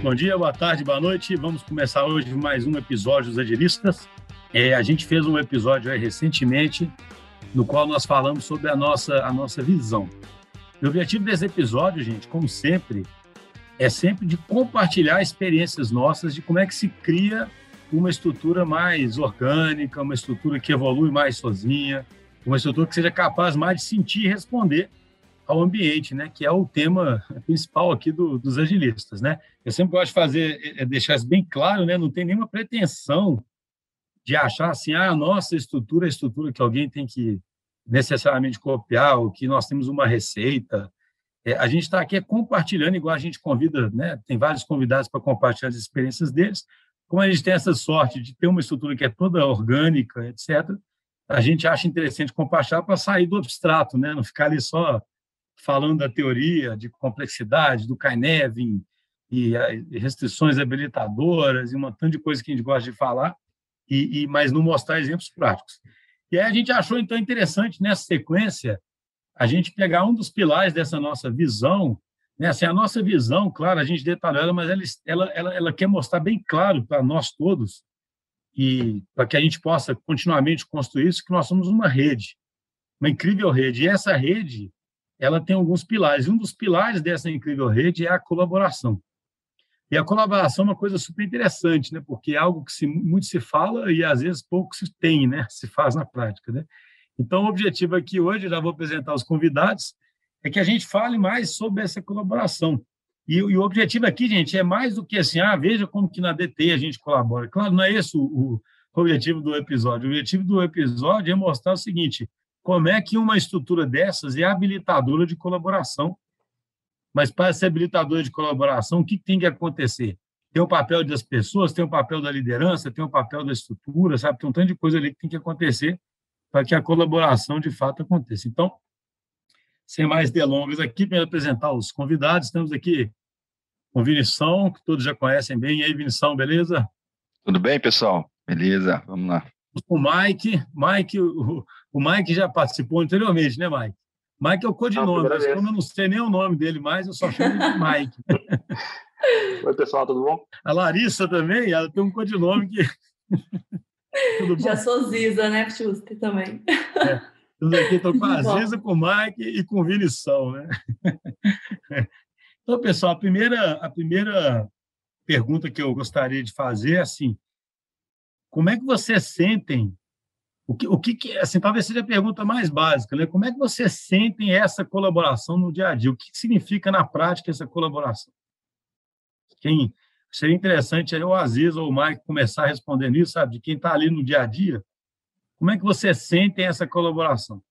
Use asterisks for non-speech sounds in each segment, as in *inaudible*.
Bom dia, boa tarde, boa noite. Vamos começar hoje mais um episódio dos Agilistas. É, a gente fez um episódio recentemente no qual nós falamos sobre a nossa, a nossa visão. O objetivo desse episódio, gente, como sempre, é sempre de compartilhar experiências nossas de como é que se cria uma estrutura mais orgânica, uma estrutura que evolui mais sozinha, uma estrutura que seja capaz mais de sentir e responder ao ambiente, né? Que é o tema principal aqui do, dos agilistas, né? Eu sempre gosto de fazer, é, é deixar isso bem claro, né? Não tem nenhuma pretensão de achar assim, ah, a nossa estrutura é a estrutura que alguém tem que necessariamente copiar, ou que nós temos uma receita. É, a gente está aqui é compartilhando, igual a gente convida, né? Tem vários convidados para compartilhar as experiências deles. Como a gente tem essa sorte de ter uma estrutura que é toda orgânica, etc., a gente acha interessante compartilhar para sair do abstrato, né? Não ficar ali só falando da teoria de complexidade, do Kainevin, e, e restrições habilitadoras, e um montão de coisa que a gente gosta de falar, e, e, mas não mostrar exemplos práticos. E aí a gente achou, então, interessante, nessa sequência, a gente pegar um dos pilares dessa nossa visão, né? assim, a nossa visão, claro, a gente detalhou ela, mas ela, ela, ela, ela quer mostrar bem claro para nós todos, e para que a gente possa continuamente construir isso, que nós somos uma rede, uma incrível rede. E essa rede, ela tem alguns pilares. Um dos pilares dessa incrível rede é a colaboração. E a colaboração é uma coisa super interessante, né? Porque é algo que se, muito se fala e às vezes pouco se tem, né? Se faz na prática, né? Então, o objetivo aqui hoje, já vou apresentar os convidados, é que a gente fale mais sobre essa colaboração. E, e, o objetivo aqui, gente, é mais do que assim, ah, veja como que na DT a gente colabora. Claro, não é esse o, o objetivo do episódio. O objetivo do episódio é mostrar o seguinte: como é que uma estrutura dessas é habilitadora de colaboração. Mas para ser habilitadora de colaboração, o que tem que acontecer? Tem o papel das pessoas, tem o papel da liderança, tem o papel da estrutura, sabe? Tem um tanto de coisa ali que tem que acontecer para que a colaboração de fato aconteça. Então, sem mais delongas aqui, para apresentar os convidados, estamos aqui com o Vinição, que todos já conhecem bem. E aí, Vinição, beleza? Tudo bem, pessoal? Beleza, vamos lá. O Mike, Mike, o, o Mike já participou anteriormente, né, Mike? Mike é o codinome, mas como eu não sei nem o nome dele mais, eu só chamo de Mike. *laughs* Oi, pessoal, tudo bom? A Larissa também, ela tem um codinome que. *laughs* Já sou Ziza, né, Schuster, também. É, tudo aqui, estou com a Ziza, com o Mike e com o Vinição, né? Então, pessoal, a primeira, a primeira pergunta que eu gostaria de fazer é assim: como é que vocês sentem o que, o que, assim, talvez seja a pergunta mais básica, né? Como é que vocês sentem essa colaboração no dia a dia? O que significa na prática essa colaboração? Quem seria interessante aí o Aziz ou o Mike começar a responder nisso, sabe? De quem está ali no dia a dia. Como é que vocês sentem essa colaboração?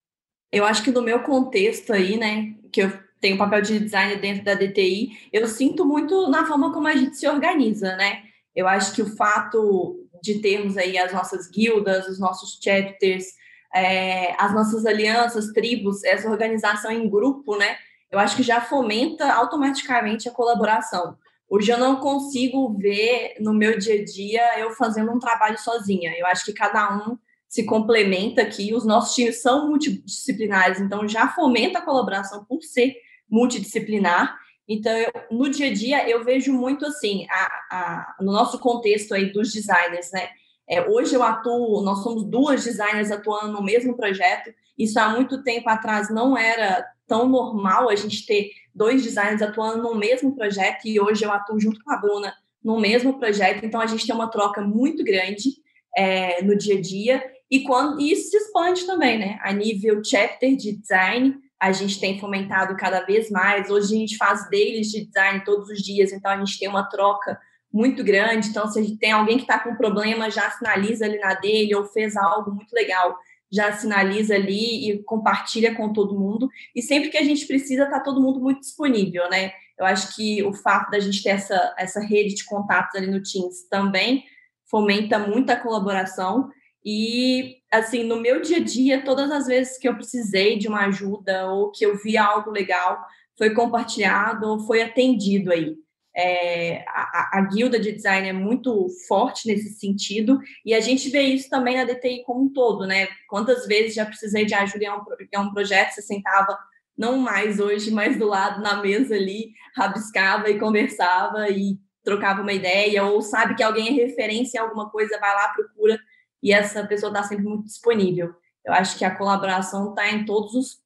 Eu acho que no meu contexto aí, né, que eu tenho papel de design dentro da DTI, eu sinto muito na forma como a gente se organiza, né? Eu acho que o fato de termos aí as nossas guildas, os nossos chapters, é, as nossas alianças, tribos, essa organização em grupo, né? Eu acho que já fomenta automaticamente a colaboração. Hoje eu não consigo ver no meu dia a dia eu fazendo um trabalho sozinha. Eu acho que cada um se complementa aqui. Os nossos times são multidisciplinares, então já fomenta a colaboração por ser multidisciplinar. Então, eu, no dia a dia, eu vejo muito assim, a, a, no nosso contexto aí dos designers, né? É, hoje eu atuo, nós somos duas designers atuando no mesmo projeto. Isso há muito tempo atrás não era tão normal a gente ter dois designers atuando no mesmo projeto e hoje eu atuo junto com a Bruna no mesmo projeto. Então a gente tem uma troca muito grande é, no dia a dia e quando e isso se expande também, né? A nível chapter de design, a gente tem fomentado cada vez mais. Hoje a gente faz dailies de design todos os dias, então a gente tem uma troca muito grande. Então, se tem alguém que está com problema, já sinaliza ali na dele, ou fez algo muito legal, já sinaliza ali e compartilha com todo mundo. E sempre que a gente precisa, está todo mundo muito disponível, né? Eu acho que o fato da gente ter essa, essa rede de contatos ali no Teams também fomenta muita colaboração. E, assim, no meu dia a dia, todas as vezes que eu precisei de uma ajuda ou que eu vi algo legal, foi compartilhado ou foi atendido aí. É, a, a, guilda de design é muito forte nesse sentido e a gente vê isso também na DTI como um todo, né? Quantas vezes já precisei de ajuda em um, em um projeto, você sentava, não mais hoje, mas do lado na mesa ali, rabiscava e conversava e trocava uma ideia, ou sabe que alguém é referência em alguma coisa, vai lá, procura, e essa pessoa está sempre muito disponível. Eu acho que a colaboração está em todos os.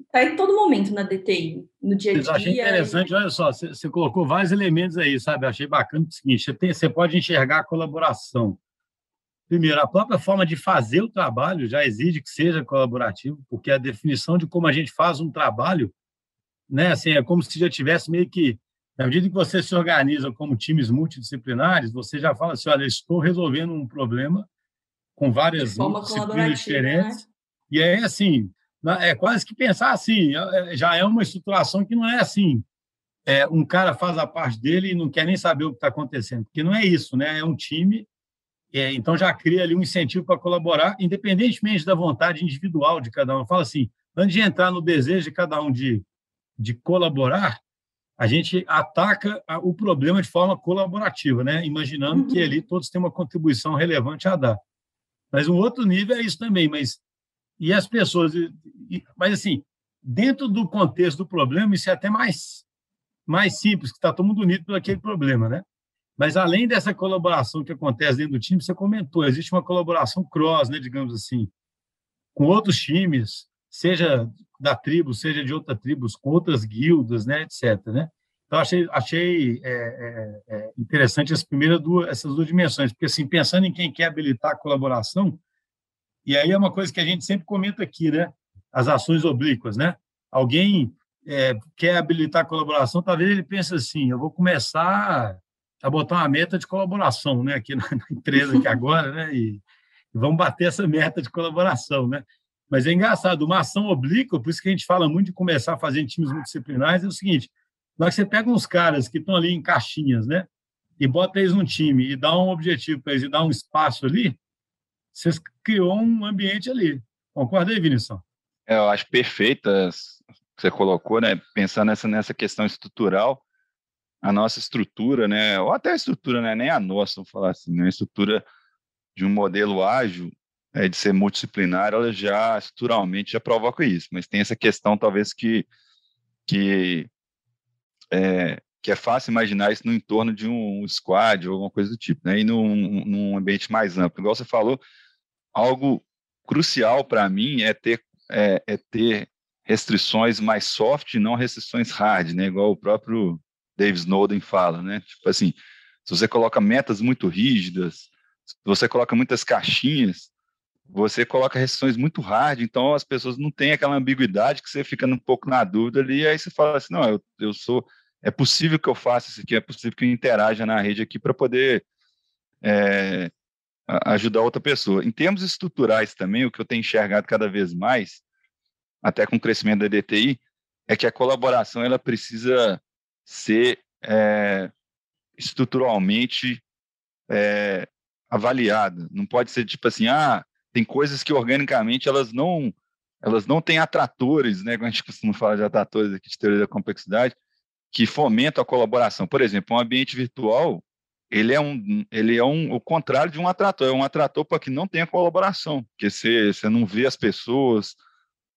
Está em todo momento na DTI, no dia a dia. Eu achei interessante, olha só, você, você, colocou vários elementos aí, sabe? Eu achei bacana o seguinte: você, tem, você pode enxergar a colaboração. Primeiro, a própria forma de fazer o trabalho já exige que seja colaborativo, porque a definição de como a gente faz um trabalho, né, assim, é como se já tivesse meio que na medida que você se organiza como times multidisciplinares, você já fala assim, olha, estou resolvendo um problema com várias disciplinas diferentes. Né? E aí, assim, é quase que pensar assim, é, é, já é uma estruturação que não é assim, é, um cara faz a parte dele e não quer nem saber o que está acontecendo, porque não é isso, né? É um time, é, então já cria ali um incentivo para colaborar, independentemente da vontade individual de cada um. Fala assim, antes de entrar no desejo de cada um de, de colaborar, a gente ataca o problema de forma colaborativa, né? imaginando uhum. que ali todos têm uma contribuição relevante a dar. Mas um outro nível é isso também, mas e as pessoas, mas assim, dentro do contexto do problema, isso é até mais mais simples, que está todo mundo unido por aquele problema, né? Mas além dessa colaboração que acontece dentro do time, você comentou, existe uma colaboração cross, né, digamos assim, com outros times, seja da tribo, seja de outras tribos, com outras guildas, né, etc. Né? Então, achei, achei é, é, é, interessante as primeiras duas, essas duas dimensões, porque, assim, pensando em quem quer habilitar a colaboração, e aí é uma coisa que a gente sempre comenta aqui, né? As ações oblíquas, né? Alguém é, quer habilitar a colaboração, talvez ele pense assim, eu vou começar a botar uma meta de colaboração, né? Aqui na, na empresa, aqui agora, né? E, e vamos bater essa meta de colaboração, né? Mas é engraçado, uma ação oblíqua, por isso que a gente fala muito de começar a fazer times multidisciplinares, é o seguinte, na que você pega uns caras que estão ali em caixinhas, né, e bota eles num time e dá um objetivo para eles e dá um espaço ali, você criou um ambiente ali. Concorda aí, Vinição? É, eu acho perfeita que você colocou, né, pensando nessa, nessa questão estrutural, a nossa estrutura, né, ou até a estrutura, né, nem a nossa, vamos falar assim, né, a estrutura de um modelo ágil, é, de ser multidisciplinar, ela já estruturalmente já provoca isso, mas tem essa questão talvez que que é, que é fácil imaginar isso no entorno de um squad ou alguma coisa do tipo, né? E num, num ambiente mais amplo. Igual você falou, algo crucial para mim é ter é, é, ter restrições mais soft e não restrições hard, né? Igual o próprio Dave Snowden fala, né? Tipo assim, se você coloca metas muito rígidas, se você coloca muitas caixinhas, você coloca restrições muito hard, então as pessoas não têm aquela ambiguidade que você fica um pouco na dúvida ali, e aí você fala assim, não, eu, eu sou, é possível que eu faça isso aqui, é possível que eu interaja na rede aqui para poder é, ajudar outra pessoa. Em termos estruturais também, o que eu tenho enxergado cada vez mais, até com o crescimento da DTI, é que a colaboração ela precisa ser é, estruturalmente é, avaliada. Não pode ser tipo assim, ah, tem coisas que organicamente elas não elas não têm atratores, né? Como a gente costuma falar de atratores aqui de teoria da complexidade, que fomentam a colaboração. Por exemplo, um ambiente virtual, ele é um, ele é um, o contrário de um atrator, é um atrator para que não tenha colaboração, porque você, você não vê as pessoas,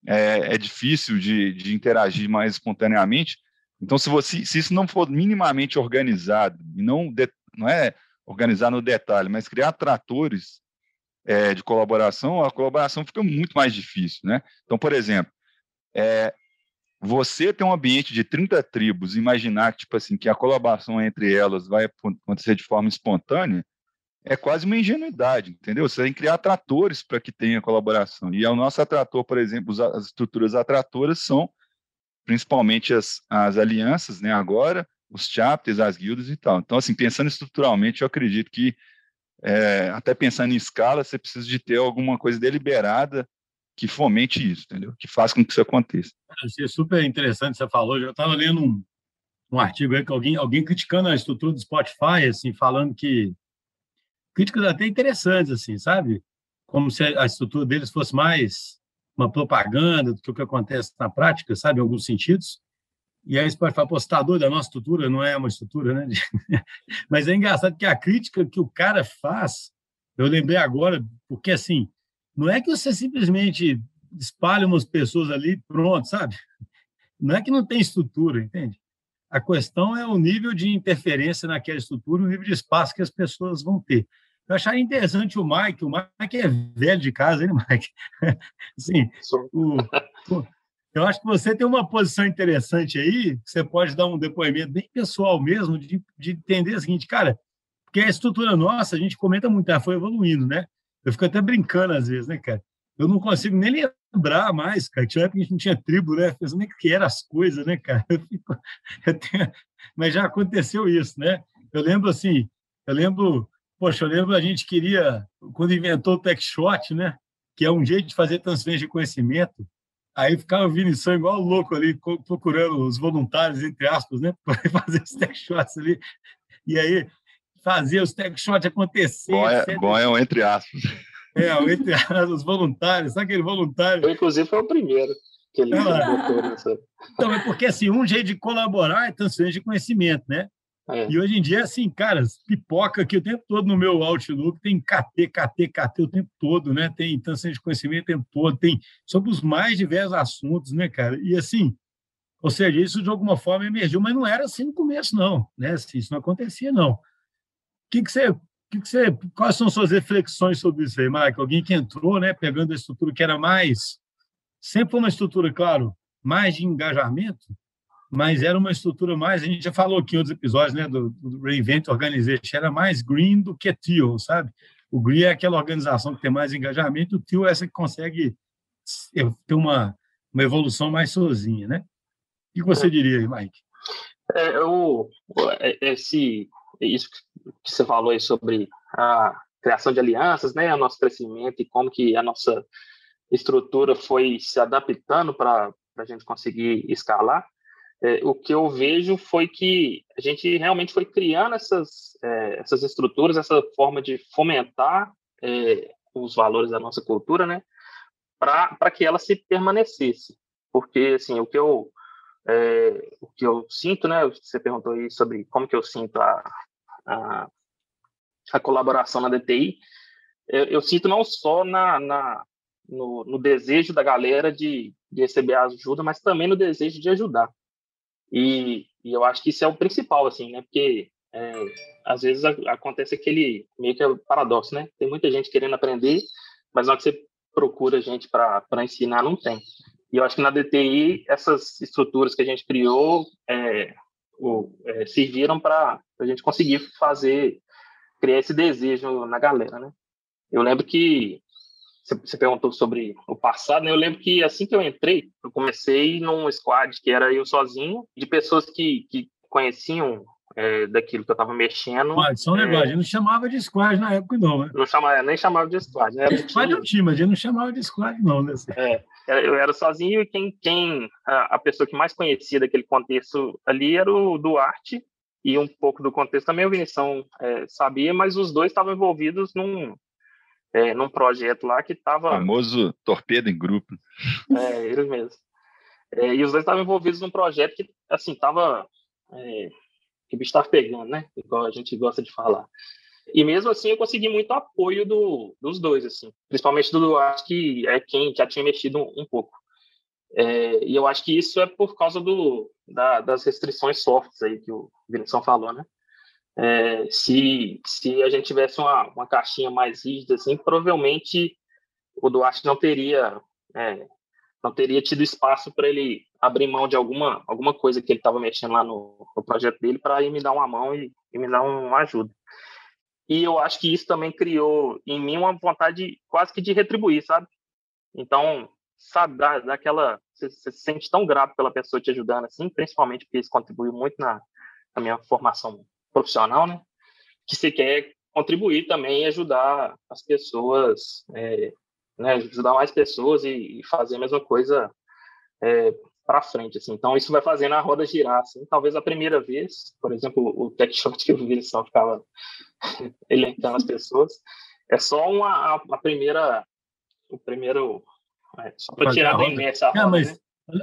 é, é difícil de, de interagir mais espontaneamente. Então, se, você, se isso não for minimamente organizado, e não, de, não é organizar no detalhe, mas criar atratores é, de colaboração, a colaboração fica muito mais difícil, né? Então, por exemplo, é, você ter um ambiente de 30 tribos, imaginar tipo assim, que a colaboração entre elas vai acontecer de forma espontânea, é quase uma ingenuidade, entendeu? Você tem que criar atratores para que tenha colaboração. E o nosso atrator, por exemplo, as estruturas atratoras são principalmente as, as alianças, né, agora, os chapters, as guildas e tal. Então, assim, pensando estruturalmente, eu acredito que é, até pensando em escala, você precisa de ter alguma coisa deliberada que fomente isso, entendeu? Que faça com que isso aconteça. Achei super interessante você falou. Eu estava lendo um, um artigo aí que alguém, alguém criticando a estrutura do Spotify, assim, falando que críticas até interessantes, assim, sabe? Como se a estrutura deles fosse mais uma propaganda do que o que acontece na prática, sabe, em alguns sentidos. E aí você pode falar, pô, você está doido, a nossa estrutura não é uma estrutura, né? *laughs* Mas é engraçado que a crítica que o cara faz, eu lembrei agora, porque assim, não é que você simplesmente espalha umas pessoas ali pronto, sabe? Não é que não tem estrutura, entende? A questão é o nível de interferência naquela estrutura, o nível de espaço que as pessoas vão ter. Eu acharia interessante o Mike, o Mike é velho de casa, hein, Mike? *laughs* Sim. O, o, eu acho que você tem uma posição interessante aí, você pode dar um depoimento bem pessoal mesmo, de, de entender o seguinte, cara, porque a estrutura nossa, a gente comenta muito, ela foi evoluindo, né? Eu fico até brincando às vezes, né, cara? Eu não consigo nem lembrar mais, cara. Tinha época que a gente não tinha tribo, né? Pensando nem que eram as coisas, né, cara? *laughs* Eu fico, eu tenho, mas já aconteceu isso, né? Eu lembro assim, eu lembro, poxa, eu lembro a gente queria, quando inventou o TechShot, né? Que é um jeito de fazer transferência de conhecimento, Aí ficava Vinição igual louco ali, procurando os voluntários, entre aspas, né? *laughs* Para fazer os tech shots ali. E aí fazia os tech shots acontecer. Bom é, é um entre aspas. É, o entre aspas, os voluntários, sabe aquele voluntário? Eu, inclusive, foi o primeiro que ele botou nessa. Então, é porque assim, um jeito de colaborar é transferência de conhecimento, né? É. E hoje em dia, assim, cara, pipoca aqui o tempo todo no meu Outlook, tem KT, KT, KT o tempo todo, né? Tem transferência de conhecimento o tempo todo, tem sobre os mais diversos assuntos, né, cara? E assim, ou seja, isso de alguma forma emergiu, mas não era assim no começo, não, né? Assim, isso não acontecia, não. Que, que você. Que que você, quais são suas reflexões sobre isso aí, Mike? Alguém que entrou, né, pegando a estrutura que era mais, sempre foi uma estrutura, claro, mais de engajamento, mas era uma estrutura mais, a gente já falou aqui em outros episódios, né, do, do Reinvent Organization, era mais green do que teal, sabe? O green é aquela organização que tem mais engajamento, o teal é essa que consegue ter uma, uma evolução mais sozinha, né? O que você diria aí, Mike? É, eu, é, esse, isso que você falou aí sobre a criação de alianças, né, o nosso crescimento e como que a nossa estrutura foi se adaptando para a gente conseguir escalar é, o que eu vejo foi que a gente realmente foi criando essas, é, essas estruturas, essa forma de fomentar é, os valores da nossa cultura, né, para que ela se permanecesse. Porque, assim, o que eu, é, o que eu sinto, né, você perguntou aí sobre como que eu sinto a, a, a colaboração na DTI, eu, eu sinto não só na, na no, no, desejo da galera de, de receber ajuda, mas também no desejo de ajudar. E, e eu acho que isso é o principal, assim, né? Porque é, às vezes a, acontece aquele meio que é paradoxo, né? Tem muita gente querendo aprender, mas hora que você procura gente para ensinar, não tem. E eu acho que na DTI, essas estruturas que a gente criou é, o, é, serviram para a gente conseguir fazer, criar esse desejo na galera, né? Eu lembro que você perguntou sobre o passado, né? Eu lembro que assim que eu entrei, eu comecei num squad que era eu sozinho, de pessoas que, que conheciam é, daquilo que eu estava mexendo. Ah, só um é... negócio, a gente não chamava de squad na época, não, né? Não chamava, nem chamava de squad, né? Squad é um time, a gente não chamava de squad, não, né? É, eu era sozinho e quem, quem a, a pessoa que mais conhecia daquele contexto ali era o Duarte, e um pouco do contexto também o Vinição é, sabia, mas os dois estavam envolvidos num, é, num projeto lá que estava. famoso torpedo em grupo. É, eles mesmos. É, e os dois estavam envolvidos num projeto que, assim, estava. É, que o bicho estava pegando, né? Igual a gente gosta de falar. E mesmo assim eu consegui muito apoio do, dos dois, assim. Principalmente do Duarte, que é quem já tinha mexido um, um pouco. É, e eu acho que isso é por causa do, da, das restrições softs aí que o Vinição falou, né? É, se, se a gente tivesse uma, uma caixinha mais rígida, assim, provavelmente o Duarte não teria é, não teria tido espaço para ele abrir mão de alguma alguma coisa que ele estava mexendo lá no, no, projeto dele para ir me dar uma mão e, e, me dar uma ajuda. E eu acho que isso também criou em mim uma vontade quase que de retribuir, sabe? Então, sabe, dá, daquela. Você, você se sente tão grato pela pessoa te ajudando, assim, principalmente porque isso contribuiu muito na, na minha formação profissional, né? Que você quer contribuir também e ajudar as pessoas, é, né? Ajudar mais pessoas e, e fazer a mesma coisa é, para frente, assim. Então isso vai fazendo a roda girar, assim. Talvez a primeira vez, por exemplo, o tech shot que eu vi, só ficava *laughs* elencando as pessoas. É só uma a, a primeira, o primeiro, só para tirar da inércia a roda, mas... né?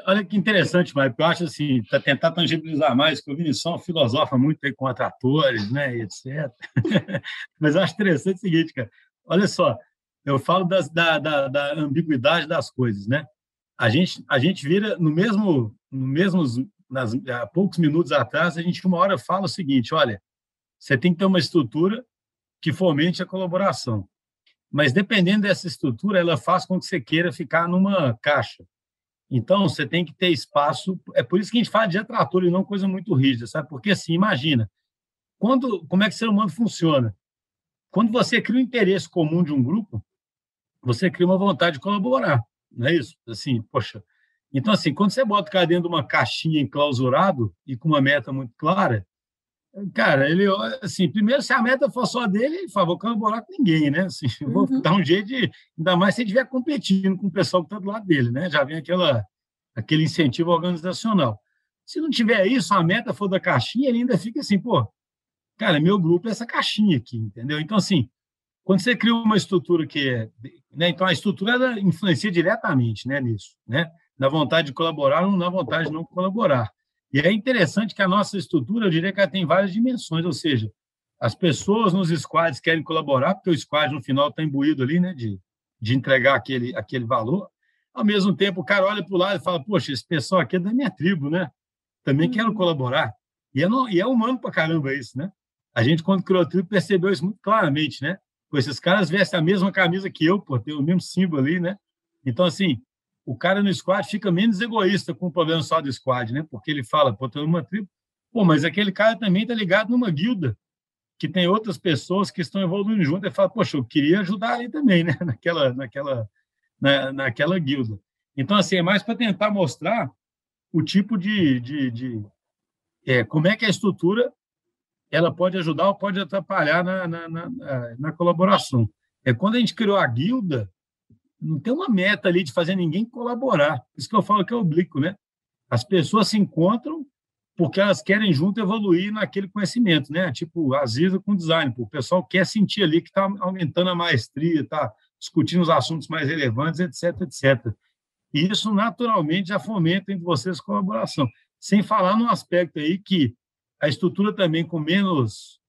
Olha que interessante, Mike. Eu acho assim, para tentar tangibilizar mais, que o Vinição filosofa muito aí com atratores, né, etc. *laughs* Mas eu acho interessante o seguinte, cara. Olha só, eu falo das, da, da, da, ambiguidade das coisas, né? A gente, a gente vira no mesmo, no mesmo nas, há poucos minutos atrás, a gente uma hora fala o seguinte: olha, você tem que ter uma estrutura que fomente a colaboração. Mas dependendo dessa estrutura, ela faz com que você queira ficar numa caixa. Então, você tem que ter espaço. É por isso que a gente fala de atrator e não coisa muito rígida, sabe? Porque, assim, imagina, quando, como é que o ser humano funciona? Quando você cria um interesse comum de um grupo, você cria uma vontade de colaborar, não é isso? Assim, poxa. Então, assim, quando você bota o cara dentro de uma caixinha enclausurado e com uma meta muito clara, Cara, ele, assim, primeiro, se a meta for só dele, ele fala, vou colaborar com ninguém, né? Assim, *laughs* uhum. Vou dar um jeito de, ainda mais se ele estiver competindo com o pessoal que está do lado dele, né? Já vem aquela, aquele incentivo organizacional. Se não tiver isso, a meta for da caixinha, ele ainda fica assim, pô, cara, meu grupo é essa caixinha aqui, entendeu? Então, assim, quando você cria uma estrutura que é, né? Então, a estrutura ela influencia diretamente, né, nisso, né? Na vontade de colaborar ou na vontade de não colaborar. E é interessante que a nossa estrutura, eu diria que ela tem várias dimensões, ou seja, as pessoas nos squads querem colaborar, porque o squad no final está imbuído ali, né, de, de entregar aquele, aquele valor. Ao mesmo tempo, o cara olha para o lado e fala: Poxa, esse pessoal aqui é da minha tribo, né? Também uhum. quero colaborar. E é, no, e é humano para caramba isso, né? A gente, quando criou a tribo, percebeu isso muito claramente, né? Pô, esses caras vestem a mesma camisa que eu, pô, tem o mesmo símbolo ali, né? Então, assim, o cara no squad fica menos egoísta com o problema só do squad, né? Porque ele fala, pô, tô numa tribo. Pô, mas aquele cara também tá ligado numa guilda, que tem outras pessoas que estão evoluindo junto. Ele fala, poxa, eu queria ajudar ali também, né? *laughs* Naquela, naquela, na, naquela guilda. Então, assim, é mais para tentar mostrar o tipo de, de, de é, como é que a estrutura ela pode ajudar ou pode atrapalhar na, na, na, na colaboração. É quando a gente criou a guilda, não tem uma meta ali de fazer ninguém colaborar. Isso que eu falo que é oblíquo, né? As pessoas se encontram porque elas querem junto evoluir naquele conhecimento, né? Tipo, às vezes com design, o pessoal quer sentir ali que está aumentando a maestria, está discutindo os assuntos mais relevantes, etc, etc. E isso naturalmente já fomenta entre vocês colaboração. Sem falar no aspecto aí que a estrutura também com menos,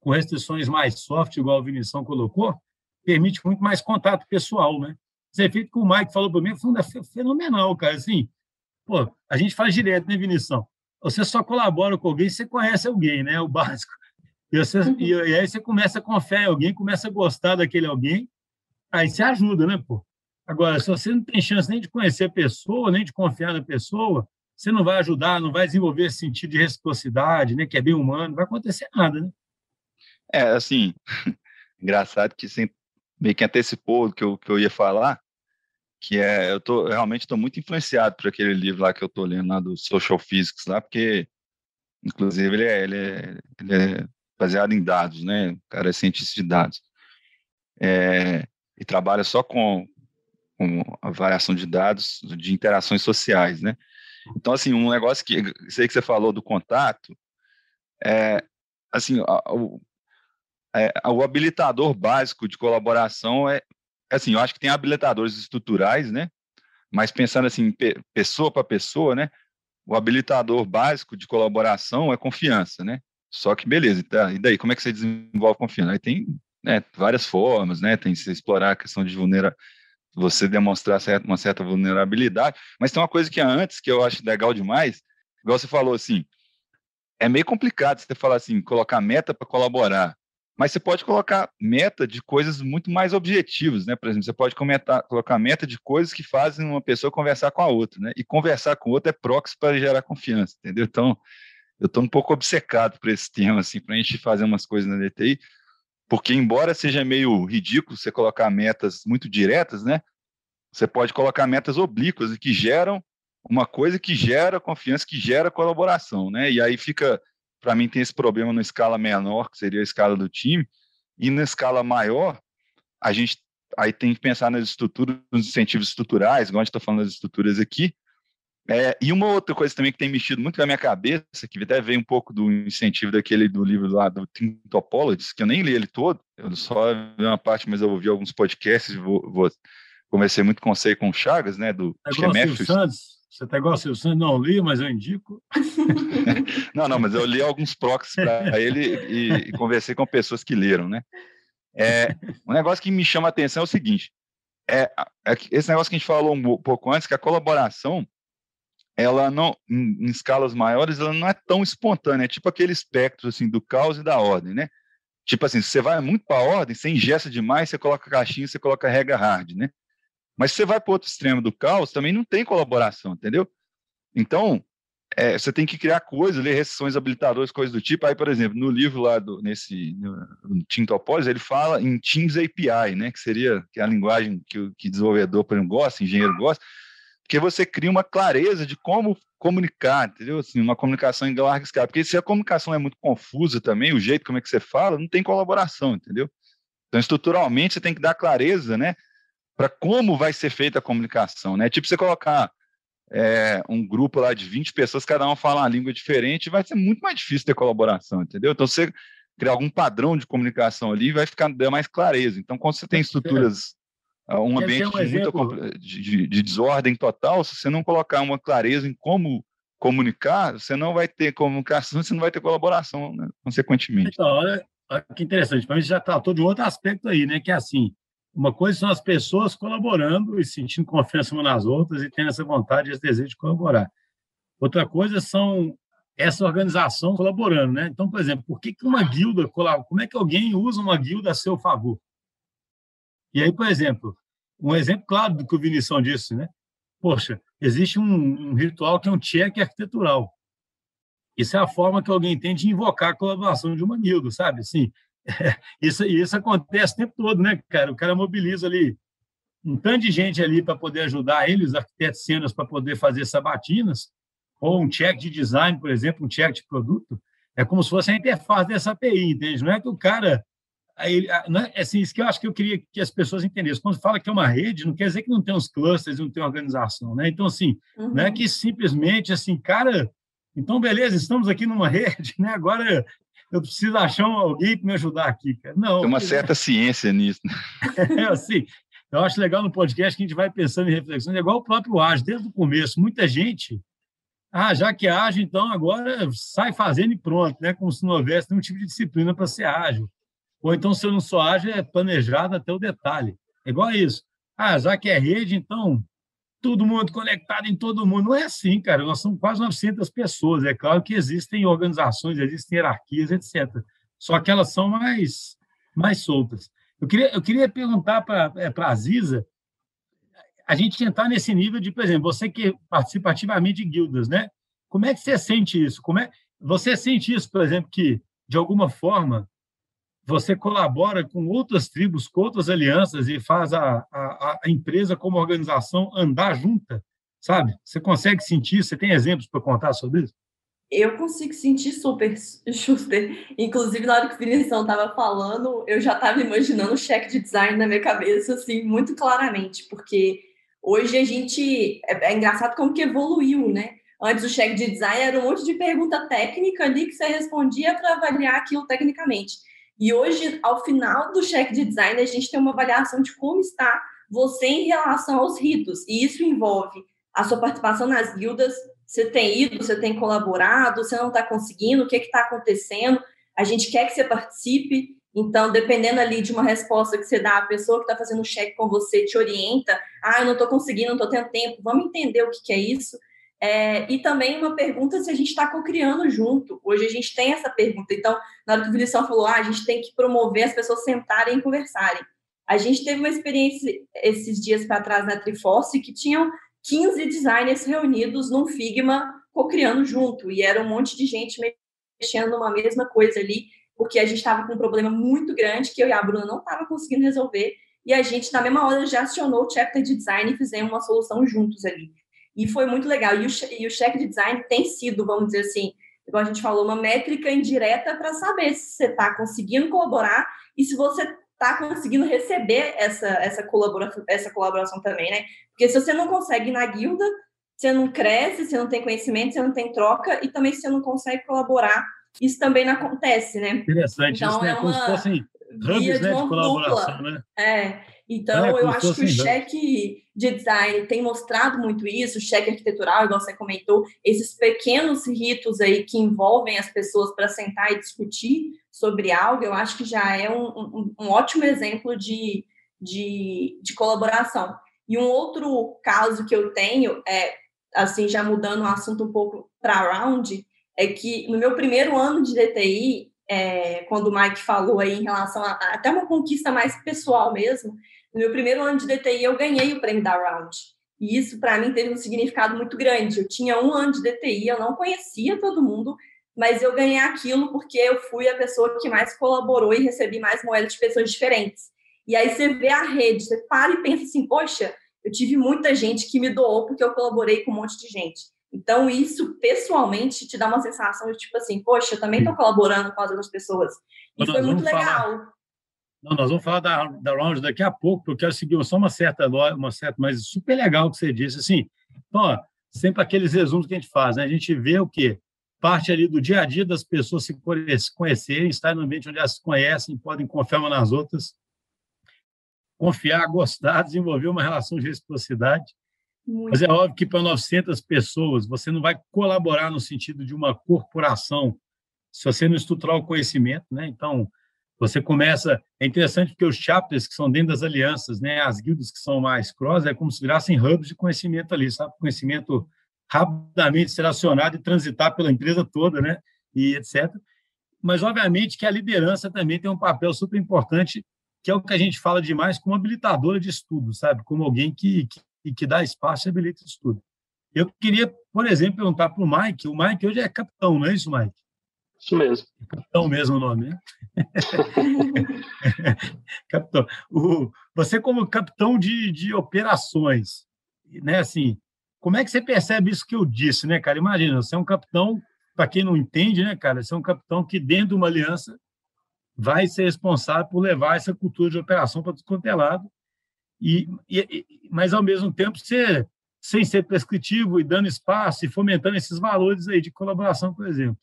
com restrições mais soft, igual a Vinição colocou, permite muito mais contato pessoal, né? Esse efeito que o Mike falou para mim é fenomenal, cara. Assim, pô, a gente faz direto, né, Vinição? Você só colabora com alguém se você conhece alguém, né? É o *laughs* básico. E, você, uhum. e, aí você começa a confiar em alguém, começa a gostar daquele alguém, aí você ajuda, né, pô? Agora, se você não tem chance nem de conhecer a pessoa, nem de confiar na pessoa, você não vai ajudar, não vai desenvolver esse sentido de reciprocidade, né, que é bem humano, não vai acontecer nada, né? É, assim, *laughs* engraçado que sem meio que antecipou o que eu, que eu ia falar, que é, eu tô, realmente estou muito influenciado por aquele livro lá que eu estou lendo, lá do Social Physics, lá, porque, inclusive, ele é, ele é, ele é baseado em dados, né, o cara é cientista de dados, é, e trabalha só com, com a variação de dados de interações sociais, né, então, assim, um negócio que, sei que você falou do contato, é, assim, o, é, o habilitador básico de colaboração é, assim, eu acho que tem habilitadores estruturais, né? Mas pensando assim, pessoa para pessoa, né? O habilitador básico de colaboração é confiança, né? Só que beleza, tá, e daí como é que você desenvolve confiança? Aí tem né, várias formas, né? Tem se explorar a questão de vulnera, você demonstrar uma certa vulnerabilidade, mas tem uma coisa que é antes que eu acho legal demais, igual você falou assim, é meio complicado você falar assim, colocar meta para colaborar mas você pode colocar meta de coisas muito mais objetivas, né? Por exemplo, você pode comentar, colocar meta de coisas que fazem uma pessoa conversar com a outra, né? E conversar com o outro é proxy para gerar confiança, entendeu? Então, eu estou um pouco obcecado por esse tema, assim, para a gente fazer umas coisas na DTI, porque embora seja meio ridículo você colocar metas muito diretas, né? Você pode colocar metas oblíquas que geram uma coisa que gera confiança, que gera colaboração, né? E aí fica para mim tem esse problema na escala menor, que seria a escala do time, e na escala maior, a gente aí tem que pensar nas estruturas, nos incentivos estruturais, igual a gente está falando das estruturas aqui. É, e uma outra coisa também que tem mexido muito na minha cabeça, que até veio um pouco do incentivo daquele do livro lá do Team Topologies, que eu nem li ele todo, eu só vi uma parte, mas eu ouvi alguns podcasts, vou, vou conversei muito com você e com o Chagas, né, do é Chemefis. Você até gosta Santos? Não li, mas eu indico. *laughs* não, não, mas eu li alguns proxies para ele e, e, conversei com pessoas que leram, né? É, um negócio que me chama a atenção é o seguinte: é, é esse negócio que a gente falou um pouco antes, que a colaboração ela não, em, em, escalas maiores, ela não é tão espontânea, é tipo aquele espectro assim do caos e da ordem, né? Tipo assim, você vai muito para a ordem, você ingesta demais, você coloca caixinha, você coloca regra hard, né? Mas se você vai para o outro extremo do caos, também não tem colaboração, entendeu? Então, é, você tem que criar coisas, ler restrições habilitadoras, coisas do tipo. Aí, por exemplo, no livro lá do, nesse Topology, ele fala em Teams API, né? Que seria que é a linguagem que o que desenvolvedor, por exemplo, gosta, engenheiro gosta, porque você cria uma clareza de como comunicar, entendeu? Assim, uma comunicação em larga escala. Porque se a comunicação é muito confusa também, o jeito como é que você fala, não tem colaboração, entendeu? Então, estruturalmente, você tem que dar clareza, né? Para como vai ser feita a comunicação, né? Tipo, você colocar é, um grupo lá de 20 pessoas, cada um fala uma língua diferente, vai ser muito mais difícil ter colaboração, entendeu? Então, você criar algum padrão de comunicação ali, vai ficar dar mais clareza. Então, quando você tem estruturas, ah, um ambiente um de, muita, de, de, desordem total, se você não colocar uma clareza em como comunicar, você não vai ter comunicação, você não vai ter colaboração, né, consequentemente. Então, olha, olha que interessante, para mim já tratou de outro aspecto aí, né? Que é assim, uma coisa são as pessoas colaborando e sentindo confiança umas nas outras e tendo essa vontade e esse desejo de colaborar. Outra coisa são essa organização colaborando, né? Então, por exemplo, por que, uma guilda colabora? Como é que alguém usa uma guilda a seu favor? E aí, por exemplo, um exemplo claro do que o Vinição disse, né? Poxa, existe um, um ritual que é um check arquitetural. Isso é a forma que alguém tem de invocar a colaboração de uma guilda, sabe? Assim, isso, isso acontece o tempo todo, né, cara? O cara mobiliza ali um tanto de gente ali para poder ajudar ele, os arquitetos cenas, para poder fazer sabatinas, ou um check de design, por exemplo, um check de produto. É como se fosse a interface dessa API, entende? Não é que o cara. Aí, não é, assim, isso que eu acho que eu queria que as pessoas entendessem. Quando fala que é uma rede, não quer dizer que não tem os clusters, não tem organização, né? Então, assim, uhum. não é uhum. que simplesmente, assim, cara, então, beleza, estamos aqui numa *laughs* rede, né? Agora eu preciso achar alguém para me ajudar aqui, cara. Não. Tem uma certa ciência nisso. Né? é assim. Eu acho legal no podcast que a gente vai pensando em reflexões, é igual o próprio ágil, desde o começo. Muita gente, ah, já que é ágil, então agora sai fazendo e pronto, né? Como se não houvesse nenhum tipo de disciplina para ser ágil. Ou então, se eu não sou ágil, é planejado até o detalhe. É igual a isso. Ah, já que é rede, então todo mundo conectado em todo mundo. Não é assim, cara. Nós somos quase 900 pessoas. É claro que existem organizações, existem hierarquias, etc. Só que elas são mais, mais soltas. Eu queria, eu queria perguntar para é, a Ziza, a gente entrar nesse nível de, por exemplo, você que participa ativamente de guildas, né? Como é que você sente isso? Como é, você sente isso, por exemplo, que, de alguma forma, você colabora com outras tribos, com outras alianças e faz a, a, a empresa como organização andar junta, sabe? Você consegue sentir? Você tem exemplos para contar sobre isso? Eu consigo sentir super, Schuster. Inclusive, na hora que o Vinição estava falando, eu já estava imaginando o cheque de design na minha cabeça, assim, muito claramente, porque hoje a gente. É, é engraçado como que evoluiu, né? Antes o cheque de design era um monte de pergunta técnica ali que você respondia para avaliar aquilo tecnicamente. E hoje, ao final do cheque de design, a gente tem uma avaliação de como está você em relação aos ritos. E isso envolve a sua participação nas guildas, você tem ido, você tem colaborado, você não está conseguindo, o que está acontecendo, a gente quer que você participe. Então, dependendo ali de uma resposta que você dá, a pessoa que está fazendo o cheque com você te orienta. Ah, eu não estou conseguindo, não estou tendo tempo. Vamos entender o que, que é isso. É, e também uma pergunta se a gente está co-criando junto. Hoje a gente tem essa pergunta. Então, na hora que o Vinição falou, ah, a gente tem que promover as pessoas sentarem e conversarem. A gente teve uma experiência esses dias para trás na Triforce que tinham 15 designers reunidos num Figma co-criando junto. E era um monte de gente mexendo numa mesma coisa ali, porque a gente estava com um problema muito grande que eu e a Bruna não estava conseguindo resolver. E a gente, na mesma hora, já acionou o chapter de design e fizemos uma solução juntos ali. E foi muito legal. E o, e o cheque de design tem sido, vamos dizer assim, igual a gente falou, uma métrica indireta para saber se você está conseguindo colaborar e se você está conseguindo receber essa, essa, colaboração, essa colaboração também, né? Porque se você não consegue ir na guilda, você não cresce, você não tem conhecimento, você não tem troca e também você não consegue colaborar. Isso também não acontece, né? Interessante, então, isso né? é como se fossem hubs né, de colaboração, dupla. né? É, então, é, eu acho que o cheque de design tem mostrado muito isso, o cheque arquitetural, igual você comentou, esses pequenos ritos aí que envolvem as pessoas para sentar e discutir sobre algo, eu acho que já é um, um, um ótimo exemplo de, de, de, colaboração. E um outro caso que eu tenho é, assim, já mudando o assunto um pouco para round, é que no meu primeiro ano de DTI, é, quando o Mike falou aí em relação a, a, até uma conquista mais pessoal mesmo, no meu primeiro ano de DTI eu ganhei o prêmio da Round. E isso para mim teve um significado muito grande. Eu tinha um ano de DTI, eu não conhecia todo mundo, mas eu ganhei aquilo porque eu fui a pessoa que mais colaborou e recebi mais moedas de pessoas diferentes. E aí você vê a rede, você para e pensa assim, poxa, eu tive muita gente que me doou porque eu colaborei com um monte de gente. Então, isso pessoalmente te dá uma sensação de tipo assim, poxa, eu também estou colaborando com as outras pessoas. E foi muito legal. Falar, não, nós vamos falar da, da Round daqui a pouco, porque eu quero seguir só uma certa, uma certa, mas super legal que você disse. Assim, então, ó, sempre aqueles resumos que a gente faz, né? A gente vê o quê? Parte ali do dia a dia das pessoas se conhecerem, estar no ambiente onde elas se conhecem, podem confiar umas nas outras, confiar, gostar, desenvolver uma relação de reciprocidade muito. Mas é óbvio que para 900 pessoas você não vai colaborar no sentido de uma corporação se você não estruturar o conhecimento, né? Então, você começa. É interessante porque os chapters que são dentro das alianças, né? As guildas que são mais cross, é como se virassem hubs de conhecimento ali, sabe? Conhecimento rapidamente ser acionado e transitar pela empresa toda, né? E etc. Mas, obviamente, que a liderança também tem um papel super importante, que é o que a gente fala demais como habilitadora de estudo, sabe? Como alguém que, que que dá espaço e habilita estudo. Eu queria, por exemplo, perguntar para o Mike. O Mike hoje é capitão, não é isso, Mike? Isso mesmo. É capitão mesmo nome, né? *laughs* capitão. O, você como capitão de, de operações, né? Assim, como é que você percebe isso que eu disse, né, cara? Imagina, você é um capitão, para quem não entende, né, cara? Você é um capitão que dentro de uma aliança vai ser responsável por levar essa cultura de operação para descontelado e, e, mas, ao mesmo tempo, ser, sem ser prescritivo e dando espaço e fomentando esses valores aí de colaboração, por exemplo.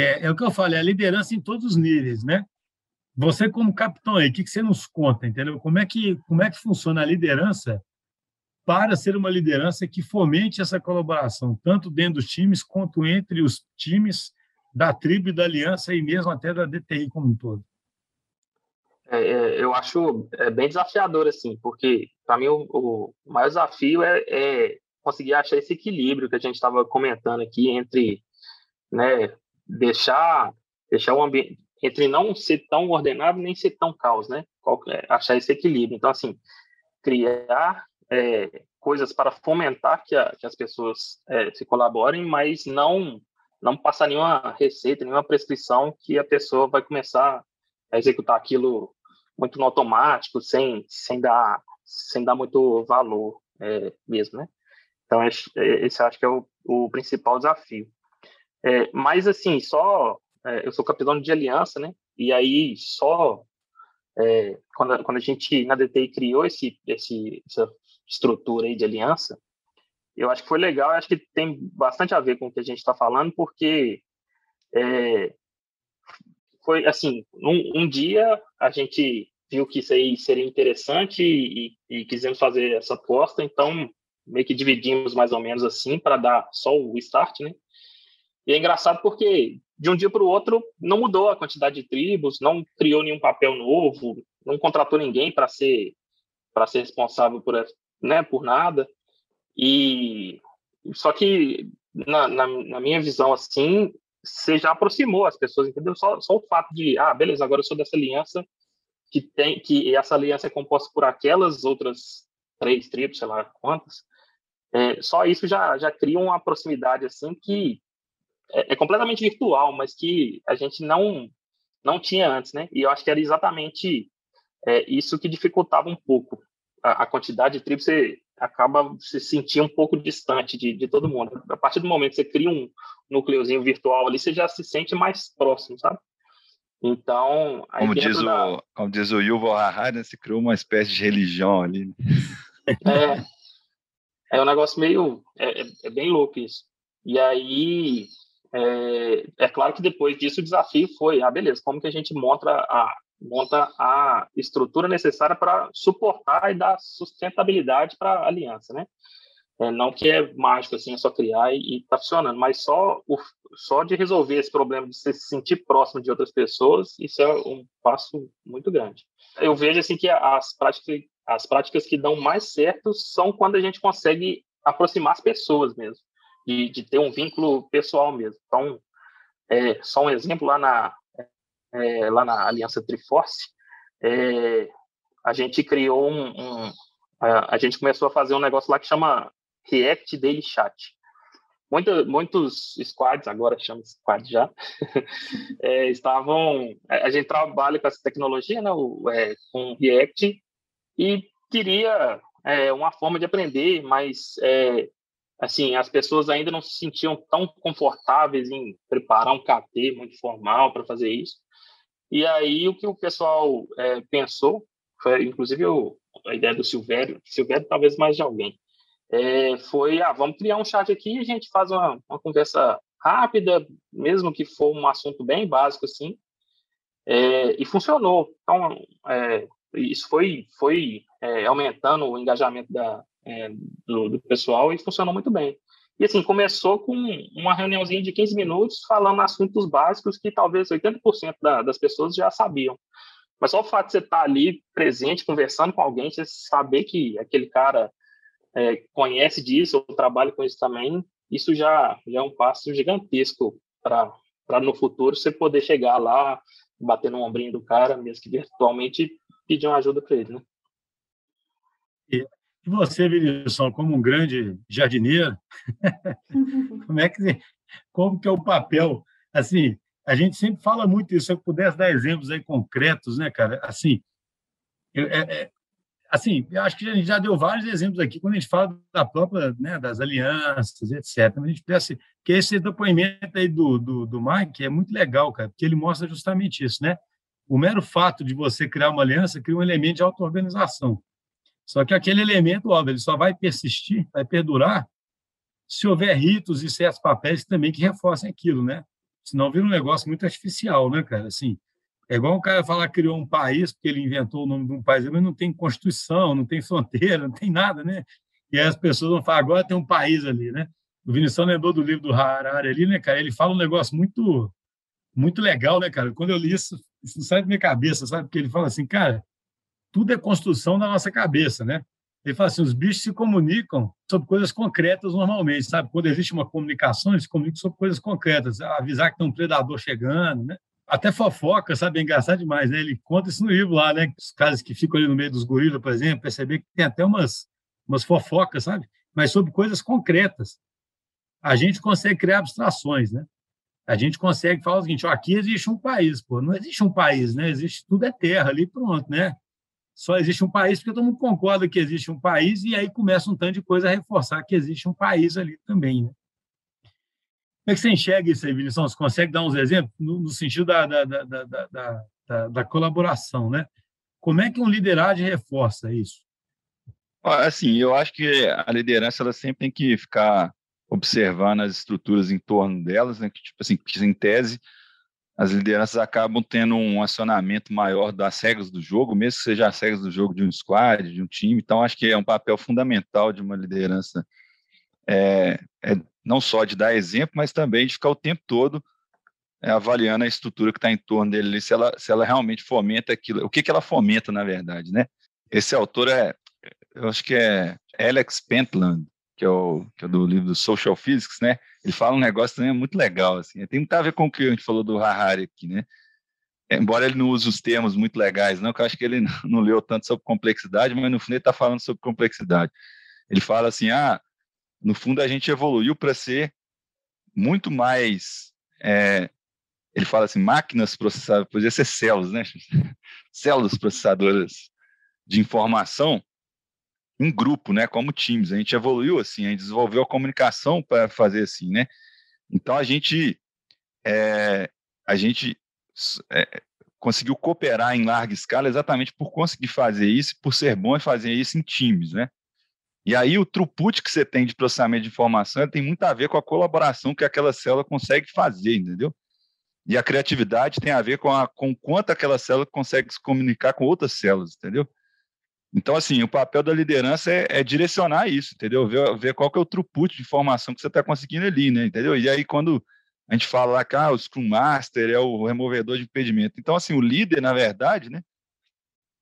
É, é o que eu falei, a liderança em todos os níveis, né? Você, como capitão aí, o que, que você nos conta, entendeu? Como é, que, como é que funciona a liderança para ser uma liderança que fomente essa colaboração, tanto dentro dos times quanto entre os times da tribo e da aliança e mesmo até da DTI como um todo? É, é, eu acho é, bem desafiador, assim, porque para mim o, o, maior desafio é, é, conseguir achar esse equilíbrio que a gente estava comentando aqui entre né, deixar, deixar o ambiente, entre não ser tão ordenado nem ser tão caos, né? É, achar esse equilíbrio. Então, assim, criar é, coisas para fomentar que, a, que as pessoas se colaborem, mas não não passar nenhuma receita, nenhuma prescrição que a pessoa vai começar a executar aquilo muito no automático, sem, sem, dar, sem dar muito valor é, mesmo, né? Então, esse, esse acho que é o, o principal desafio. É, mas, assim, só... É, eu sou capitão de aliança, né? E aí, só... É, quando, quando a gente, na DTI, criou esse, esse, essa estrutura aí de aliança, eu acho que foi legal, acho que tem bastante a ver com o que a gente está falando, porque é, foi assim, um, um, dia a gente viu que isso aí seria interessante e, e, quisemos fazer essa aposta, então meio que dividimos mais ou menos assim para dar só o start, né? E é engraçado porque de um dia para o outro não mudou a quantidade de tribos, não criou nenhum papel novo, não contratou ninguém para ser para ser responsável por né por nada e só que na, na, na minha visão assim você já aproximou as pessoas, entendeu? Só, só o fato de, ah, beleza, agora eu sou dessa aliança, que tem que essa aliança é composta por aquelas outras três tribos, sei lá quantas, é, só isso já, já cria uma proximidade assim que é, é, completamente virtual, mas que a gente não não tinha antes, né? E eu acho que era exatamente é, isso que dificultava um pouco a, a quantidade de tribos. Você acaba se sentir um pouco distante de, de todo mundo. A partir do momento que você cria um núcleozinho virtual ali, você já se sente mais próximo, sabe? Então, como diz, da... o, como diz o Yuval Harari, né, se criou uma espécie de religião ali. Né? É, é um negócio meio, é, é, é bem louco isso. E aí, é, é, claro que depois disso o desafio foi, ah, beleza, como que a gente monta a, monta a estrutura necessária para suportar e dar sustentabilidade para a aliança, né? É, não que é mágico assim, é só criar e está funcionando, mas só o, só de resolver esse problema de se sentir próximo de outras pessoas, isso é um passo muito grande. Eu vejo assim que as práticas as práticas que dão mais certo são quando a gente consegue aproximar as pessoas mesmo, de, de ter um vínculo pessoal mesmo. Então, é, só um exemplo lá na, é, lá na Aliança Triforce, é, a gente criou um, um a, a, gente começou a fazer um negócio lá que chama React Daily Chat. Muitos squads, agora chama squad já, *laughs* é, estavam. A gente trabalha com essa tecnologia, né, o, é, com React, e queria é, uma forma de aprender, mas é, assim as pessoas ainda não se sentiam tão confortáveis em preparar um KT muito formal para fazer isso. E aí o que o pessoal é, pensou foi, inclusive, o, a ideia do Silvério, Silvério talvez mais de alguém, é, foi, ah, vamos criar um chat aqui e a gente faz uma, uma conversa rápida, mesmo que for um assunto bem básico assim, é, e funcionou. Então, é, isso foi, foi é, aumentando o engajamento da, é, do, do, pessoal e funcionou muito bem. E assim, começou com uma reuniãozinha de 15 minutos falando assuntos básicos que talvez 80% da, das pessoas já sabiam. Mas só o fato de você estar ali presente, conversando com alguém, você saber que aquele cara é, conhece disso ou trabalha com isso também, isso já, já é um passo gigantesco para no futuro você poder chegar lá, bater no ombrinho do cara, mesmo que virtualmente, pedir uma ajuda para ele, né? E você, Vinícius, como um grande jardineiro, *laughs* como é que como que é o papel assim a gente sempre fala muito isso. Se eu pudesse dar exemplos aí concretos, né, cara? Assim, eu, é, é, assim, eu acho que a gente já deu vários exemplos aqui quando a gente fala da própria, né, das alianças, etc. Mas a gente pudesse, que esse depoimento aí do, do, do Mike é muito legal, cara, porque ele mostra justamente isso, né? O mero fato de você criar uma aliança cria um elemento de auto-organização. Só que aquele elemento, óbvio, ele só vai persistir, vai perdurar, se houver ritos e certos papéis também que reforcem aquilo, né? Senão vira um negócio muito artificial, né, cara? Assim, é igual um cara falar que criou um país porque ele inventou o nome de um país, mas não tem constituição, não tem fronteira, não tem nada, né? E aí as pessoas vão falar, agora tem um país ali, né? O Vinicius lembrou do livro do Harari ali, né, cara? Ele fala um negócio muito muito legal, né, cara? Quando eu li isso, isso sai da minha cabeça, sabe? Porque ele fala assim, cara, tudo é construção da nossa cabeça, né? Ele fala assim, os bichos se comunicam sobre coisas concretas normalmente, sabe? Quando existe uma comunicação, eles se comunicam sobre coisas concretas, avisar que tem um predador chegando, né? Até fofoca, sabe? É engraçado demais, né? Ele conta isso no livro lá, né? Os caras que ficam ali no meio dos gorilas, por exemplo, perceber que tem até umas, umas fofocas, sabe? Mas sobre coisas concretas. A gente consegue criar abstrações, né? A gente consegue falar o seguinte, ó, aqui existe um país, pô. Não existe um país, né? Existe tudo é terra ali, pronto, né? Só existe um país porque todo mundo concorda que existe um país e aí começa um tanto de coisa a reforçar que existe um país ali também, né? Como é que você enxerga isso aí, Vinicius? Você consegue dar uns exemplos no, no sentido da, da, da, da, da colaboração, né? Como é que um lideragem reforça isso? Assim, eu acho que a liderança ela sempre tem que ficar observando as estruturas em torno delas, né? Que, tipo assim, em tese as lideranças acabam tendo um acionamento maior das regras do jogo, mesmo que seja as regras do jogo de um squad, de um time. Então, acho que é um papel fundamental de uma liderança, é, é não só de dar exemplo, mas também de ficar o tempo todo é, avaliando a estrutura que está em torno dele, se ela, se ela realmente fomenta aquilo. O que, que ela fomenta, na verdade, né? Esse autor é, eu acho que é Alex Pentland, que é o, que é do livro do Social Physics, né? Ele fala um negócio também muito legal, assim. Tem muito a ver com o que a gente falou do Harari aqui, né? Embora ele não use os termos muito legais, não, que eu acho que ele *laughs* não leu tanto sobre complexidade, mas no fundo ele está falando sobre complexidade. Ele fala assim, ah, no fundo a gente evoluiu para ser muito mais é, ele fala assim, máquinas processadoras, podia ser células, né? *laughs* Células processadoras de informação em grupo, né, como times. A gente evoluiu assim, a gente desenvolveu a comunicação para fazer assim, né? Então a gente é, a gente é, conseguiu cooperar em larga escala exatamente por conseguir fazer isso, por ser bom e fazer isso em times, né? E aí o throughput que você tem de processamento de informação tem muito a ver com a colaboração que aquela célula consegue fazer, entendeu? E a criatividade tem a ver com, a, com quanto aquela célula consegue se comunicar com outras células, entendeu? Então, assim, o papel da liderança é, é direcionar isso, entendeu? Ver, ver, qual que é o throughput de informação que você está conseguindo ali, né? Entendeu? E aí, quando a gente fala lá ah, o Scrum Master é o removedor de impedimento. Então, assim, o líder, na verdade, né?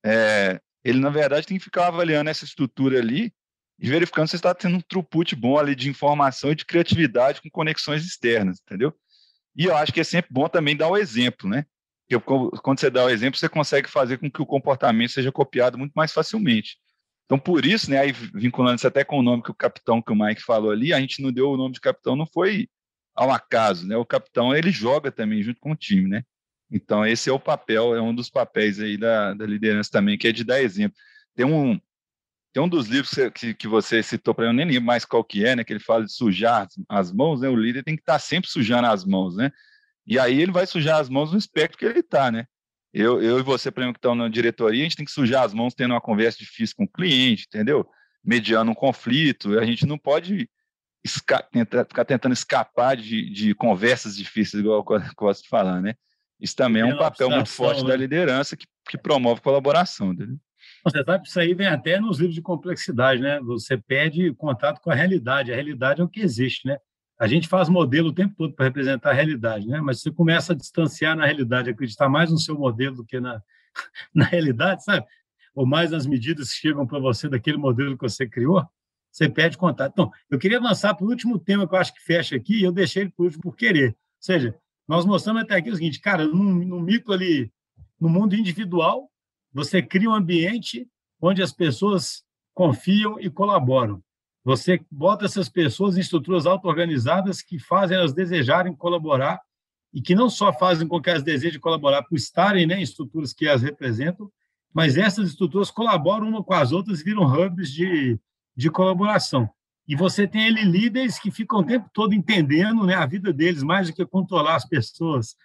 É, ele, na verdade, tem que ficar avaliando essa estrutura ali e verificando se está tendo um throughput bom ali de informação e de criatividade com conexões externas, entendeu? E eu acho que é sempre bom também dar o exemplo, né? Porque quando você dá o exemplo, você consegue fazer com que o comportamento seja copiado muito mais facilmente. Então, por isso, né, aí vinculando isso até com o nome que o capitão, que o Mike falou ali, a gente não deu o nome de capitão, não foi ao acaso, né? O capitão, ele joga também junto com o time, né? Então, esse é o papel, é um dos papéis aí da, da liderança também, que é de dar exemplo. Tem um, tem um dos livros que, que você citou para eu nem lembro mais qual que é, né? Que ele fala de sujar as mãos, né? O líder tem que estar tá sempre sujando as mãos, né? E aí ele vai sujar as mãos no espectro que ele está, né? Eu, eu e você, por exemplo, que estão na diretoria, a gente tem que sujar as mãos tendo uma conversa difícil com o cliente, entendeu? Mediando um conflito. A gente não pode tentar, ficar tentando escapar de, de conversas difíceis, igual eu gosto de falar, né? Isso também é um papel muito forte né? da liderança que, que promove colaboração, entendeu? Você sabe que isso aí vem até nos livros de complexidade, né? Você pede contato com a realidade. A realidade é o que existe, né? A gente faz modelo o tempo todo para representar a realidade, né? Mas você começa a distanciar na realidade, acreditar mais no seu modelo do que na, *laughs* na realidade, sabe? Ou mais nas medidas que chegam para você daquele modelo que você criou, você pede contato. Então, eu queria avançar para o último tema que eu acho que fecha aqui, e eu deixei ele por último por querer. Ou seja, nós mostramos até aqui o seguinte, cara, no, no ali, no mundo individual, você cria um ambiente onde as pessoas confiam e colaboram. Você bota essas pessoas em estruturas auto-organizadas que fazem elas desejarem colaborar e que não só fazem com que elas desejem colaborar por estarem né, em estruturas que as representam, mas essas estruturas colaboram uma com as outras e viram hubs de, de colaboração. E você tem ali líderes que ficam o tempo todo entendendo né, a vida deles, mais do que controlar as pessoas,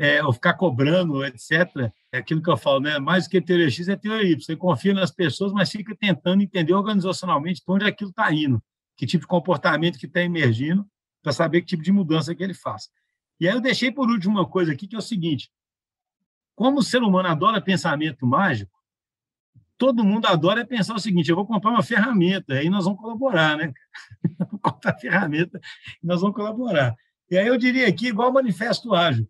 é, ou ficar cobrando, etc. É aquilo que eu falo, né? Mais do que teoria X é teoria Y. Você confia nas pessoas, mas fica tentando entender organizacionalmente para onde aquilo está indo, que tipo de comportamento que está emergindo, para saber que tipo de mudança que ele faz. E aí eu deixei por último uma coisa aqui, que é o seguinte: como o ser humano adora pensamento mágico, todo mundo adora pensar o seguinte: eu vou comprar uma ferramenta, aí nós vamos colaborar, né? *laughs* vou comprar a ferramenta e nós vamos colaborar. E aí eu diria aqui, igual o manifesto ágil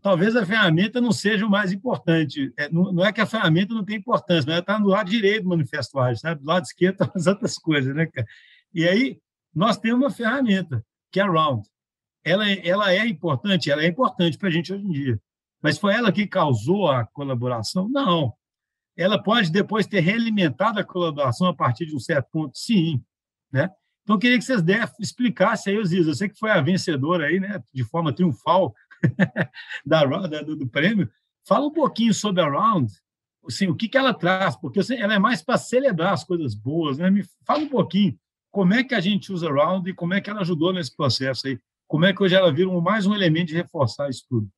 talvez a ferramenta não seja o mais importante. É, não, não, é que a ferramenta não tem importância, mas ela está no lado direito do manifesto ágil, sabe? Do lado esquerdo estão as *laughs* outras coisas, né, cara? E aí, nós temos uma ferramenta, que é a Round. Ela, ela é importante, ela é importante para a gente hoje em dia. Mas foi ela que causou a colaboração? Não. Ela pode depois ter realimentado a colaboração a partir de um certo ponto? Sim. Né? Então, eu queria que vocês explicassem aí, Ziza, eu sei que foi a vencedora aí, né, de forma triunfal, *laughs* da, da, do, do, prêmio. Fala um pouquinho sobre a Round, assim, o que, que ela traz, porque assim, ela é mais para celebrar as coisas boas. Né? Me fala um pouquinho como é que a gente usa a Round e como é que ela ajudou nesse processo aí. Como é que hoje ela vira mais um elemento de reforçar isso tudo?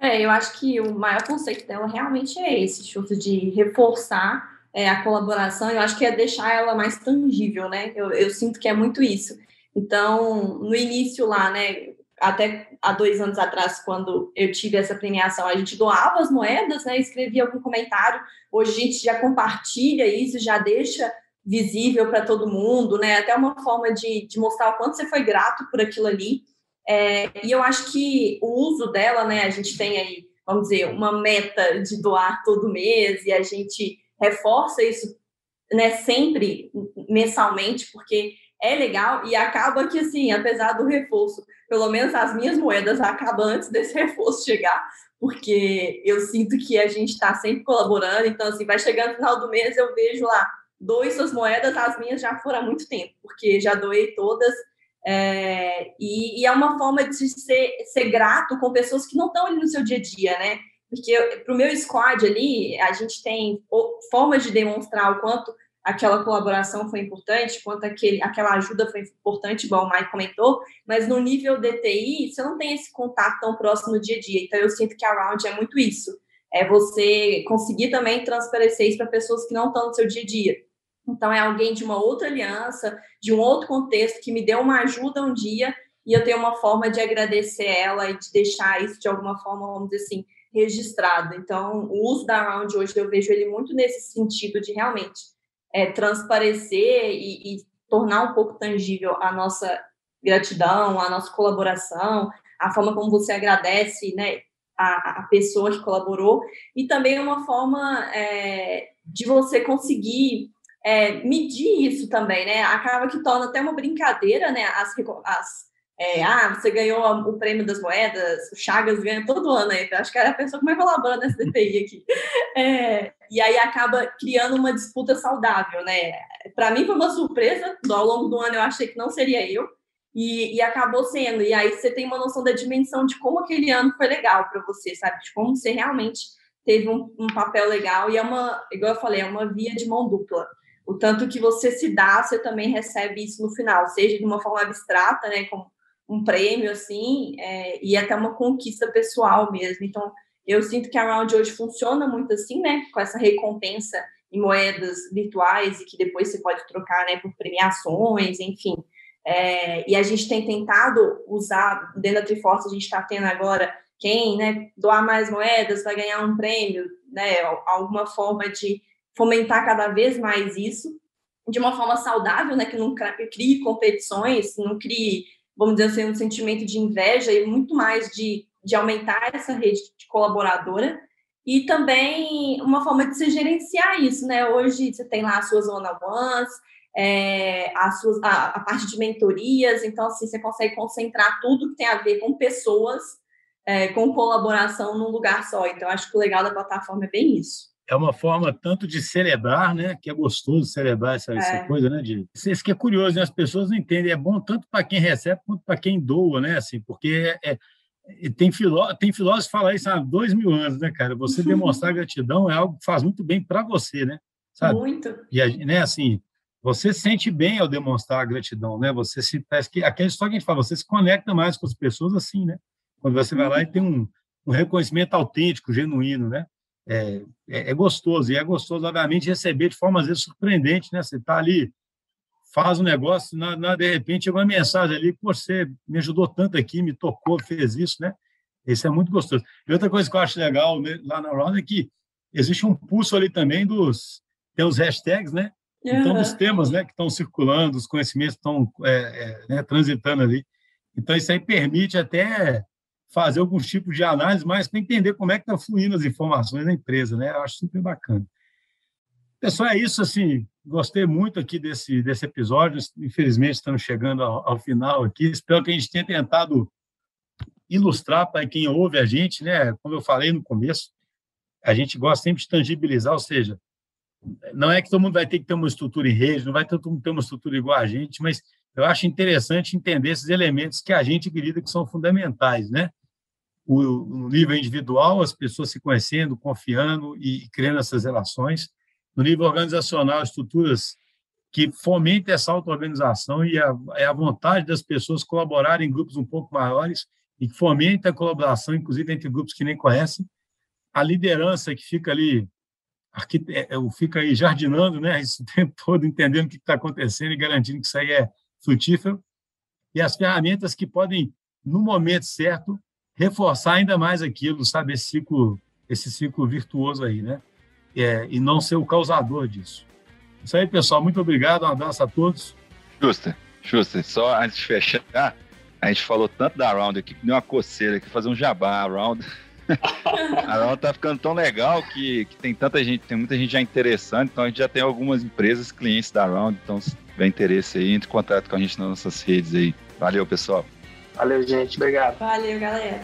É, eu acho que o maior conceito dela realmente é esse, Chuto, de reforçar é, a colaboração. Eu acho que é deixar ela mais tangível, né? Eu, eu sinto que é muito isso. Então, no início lá, né, até há dois anos atrás, quando eu tive essa premiação, a gente doava as moedas, né, escrevia algum comentário. Hoje a gente já compartilha isso, já deixa visível para todo mundo, né? Até uma forma de, de mostrar o quanto você foi grato por aquilo ali. É, e eu acho que o uso dela, né? A gente tem aí, vamos dizer, uma meta de doar todo mês e a gente reforça isso, né? Sempre mensalmente, porque é legal e acaba que, assim, apesar do reforço, pelo menos as minhas moedas acabam antes desse *laughs* reforço chegar, porque eu sinto que a gente está sempre colaborando, então, assim, vai chegando no final do mês, eu vejo lá, dois suas moedas, as minhas já foram há muito tempo, porque já doei todas, é, e, e, é uma forma de ser, ser grato com pessoas que não estão ali no seu dia a dia, né? Porque para o meu squad ali, a gente tem formas de demonstrar o quanto aquela colaboração foi importante, quanto aquele, aquela ajuda foi importante, igual o Mike comentou, mas no nível DTI, você não tem esse contato tão próximo no dia a dia. Então, eu sinto que a Round é muito isso. É você conseguir também transparecer isso para pessoas que não estão no seu dia a dia. Então, é alguém de uma outra aliança, de um outro contexto, que me deu uma ajuda um dia e eu tenho uma forma de agradecer ela e de deixar isso de alguma forma, vamos dizer assim, registrado. Então, o uso da Round hoje eu vejo ele muito nesse sentido de realmente é, transparecer e, e tornar um pouco tangível a nossa gratidão, a nossa colaboração, a forma como você agradece, né, a, a pessoa que colaborou e também uma forma é, de você conseguir é, medir isso também, né? Acaba que torna até uma brincadeira, né? As, as é, ah, você ganhou o prêmio das moedas, o Chagas ganha todo ano aí. Acho que era a pessoa que mais colabora nessa DTI aqui. É, e aí acaba criando uma disputa saudável, né? Para mim foi uma surpresa, ao longo do ano eu achei que não seria eu, e, e, acabou sendo. E aí você tem uma noção da dimensão de como aquele ano foi legal para você, sabe? De como você realmente teve um, um, papel legal. E é uma, igual eu falei, é uma via de mão dupla. O tanto que você se dá, você também recebe isso no final, seja de uma forma abstrata, né? Como um prêmio, assim, é, e até uma conquista pessoal mesmo. Então, eu sinto que a Round hoje funciona muito assim, né? Com essa recompensa em moedas virtuais e que depois você pode trocar, né? Por premiações, enfim. É, e a gente tem tentado usar, dentro da Triforce, a gente está tendo agora quem né, doar mais moedas vai ganhar um prêmio, né? Alguma forma de fomentar cada vez mais isso, de uma forma saudável, né? Que não crie competições, não crie vamos dizer assim, um sentimento de inveja e muito mais de, de aumentar essa rede de colaboradora e também uma forma de se gerenciar isso, né? Hoje você tem lá as suas one-on-ones, é, a, suas, a, a, parte de mentorias, então assim, você consegue concentrar tudo que tem a ver com pessoas, é, com colaboração num lugar só. Então, acho que o legal da plataforma é bem isso é uma forma tanto de celebrar, né? Que é gostoso celebrar essa, é. essa coisa, né? De isso que é curioso, né? As pessoas não entendem. É bom tanto para quem recebe quanto para quem doa, né? Assim, porque é, é, tem filó tem filósofo que fala isso há dois mil anos, né, cara? Você demonstrar *laughs* gratidão é algo que faz muito bem para você, né? Sabe? Muito. E né? Assim, você sente bem ao demonstrar a gratidão, né? Você se parece que aquela história que a gente fala, você se conecta mais com as pessoas assim, né? Quando você vai lá e tem um, um reconhecimento autêntico, genuíno, né? É, é, é, gostoso. E é gostoso, obviamente, receber de forma, às vezes, surpreendente, né? Você está ali, faz um negócio, na, na, de repente chega uma mensagem ali, que você me ajudou tanto aqui, me tocou, fez isso, né? Isso é muito gostoso. E outra coisa que eu acho legal né, lá na Round é que existe um pulso ali também dos... Tem os hashtags, né? Então, dos temas né, que estão circulando, os conhecimentos estão é, é, né, transitando ali. Então, isso aí permite até fazer alguns tipos de análise, mas para entender como é que estão tá fluindo as informações na empresa, né? Eu acho super bacana. Pessoal, é isso, assim, gostei muito aqui desse, desse episódio, infelizmente estamos chegando ao, ao final aqui, espero que a gente tenha tentado ilustrar para quem ouve a gente, né? Como eu falei no começo, a gente gosta sempre de tangibilizar, ou seja, não é que todo mundo vai ter que ter uma estrutura em rede, não vai todo mundo ter uma estrutura igual a gente, mas eu acho interessante entender esses elementos que a gente acredita que são fundamentais, né? O, no nível individual, as pessoas se conhecendo, confiando e criando essas relações. No nível organizacional, estruturas que fomentem essa auto-organização e a, é a vontade das pessoas colaborarem em grupos um pouco maiores e que fomentem a colaboração, inclusive entre grupos que nem conhecem. A liderança que fica ali é, é, fica aí jardinando, né, *laughs* esse tempo todo, entendendo o que está acontecendo e garantindo que isso aí é frutífero, e as ferramentas que podem, no momento certo, reforçar ainda mais aquilo, sabe, esse ciclo, esse ciclo virtuoso aí, né? É, e não ser o causador disso. Isso aí, pessoal. Muito obrigado. Um abraço a todos. Justa, justa. Só antes de fechar, a gente falou tanto da Round aqui que deu uma coceira aqui, fazer um jabá. A Round, *laughs* a Round tá ficando tão legal que, que tem tanta gente, tem muita gente já interessante, então a gente já tem algumas empresas clientes da Round, então tiver interesse aí, entre em contato com a gente nas nossas redes aí. Valeu, pessoal. Valeu, gente. Obrigado. Valeu, galera.